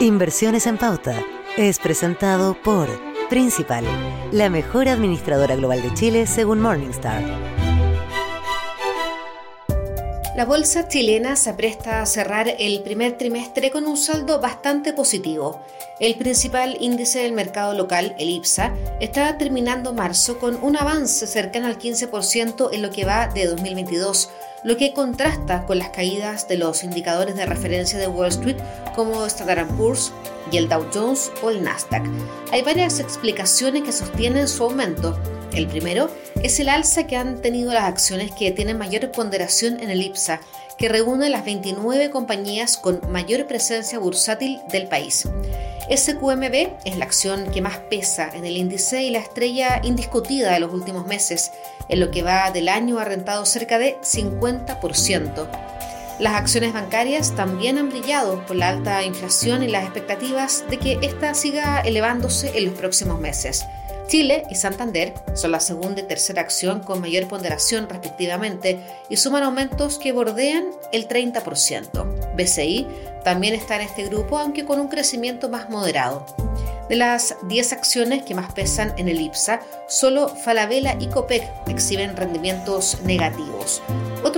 Inversiones en Pauta es presentado por Principal, la mejor administradora global de Chile según Morningstar. La bolsa chilena se apresta a cerrar el primer trimestre con un saldo bastante positivo. El principal índice del mercado local, el IPSA, está terminando marzo con un avance cercano al 15% en lo que va de 2022 lo que contrasta con las caídas de los indicadores de referencia de Wall Street como Standard Poor's y el Dow Jones o el Nasdaq. Hay varias explicaciones que sostienen su aumento. El primero es el alza que han tenido las acciones que tienen mayor ponderación en el IPSA, que reúne las 29 compañías con mayor presencia bursátil del país. SQMB es la acción que más pesa en el índice y la estrella indiscutida de los últimos meses. En lo que va del año ha rentado cerca de 50%. Las acciones bancarias también han brillado por la alta inflación y las expectativas de que ésta siga elevándose en los próximos meses. Chile y Santander son la segunda y tercera acción con mayor ponderación respectivamente y suman aumentos que bordean el 30%. BCI también está en este grupo aunque con un crecimiento más moderado. De las 10 acciones que más pesan en el IPSA, solo Falabella y Copec exhiben rendimientos negativos.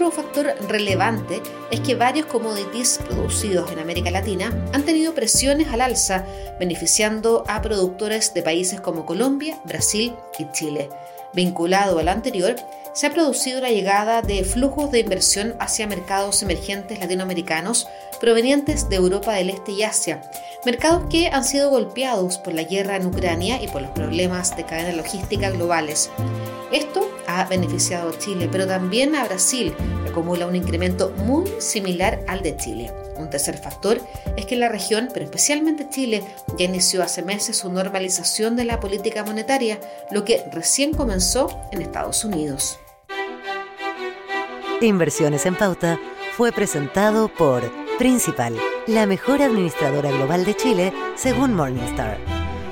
Otro factor relevante es que varios commodities producidos en América Latina han tenido presiones al alza, beneficiando a productores de países como Colombia, Brasil y Chile. Vinculado al anterior, se ha producido la llegada de flujos de inversión hacia mercados emergentes latinoamericanos provenientes de Europa del Este y Asia, mercados que han sido golpeados por la guerra en Ucrania y por los problemas de cadena logística globales. Ha beneficiado a Chile, pero también a Brasil, que acumula un incremento muy similar al de Chile. Un tercer factor es que la región, pero especialmente Chile, ya inició hace meses su normalización de la política monetaria, lo que recién comenzó en Estados Unidos. Inversiones en Pauta fue presentado por Principal, la mejor administradora global de Chile según Morningstar.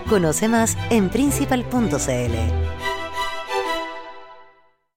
Conoce más en principal.cl.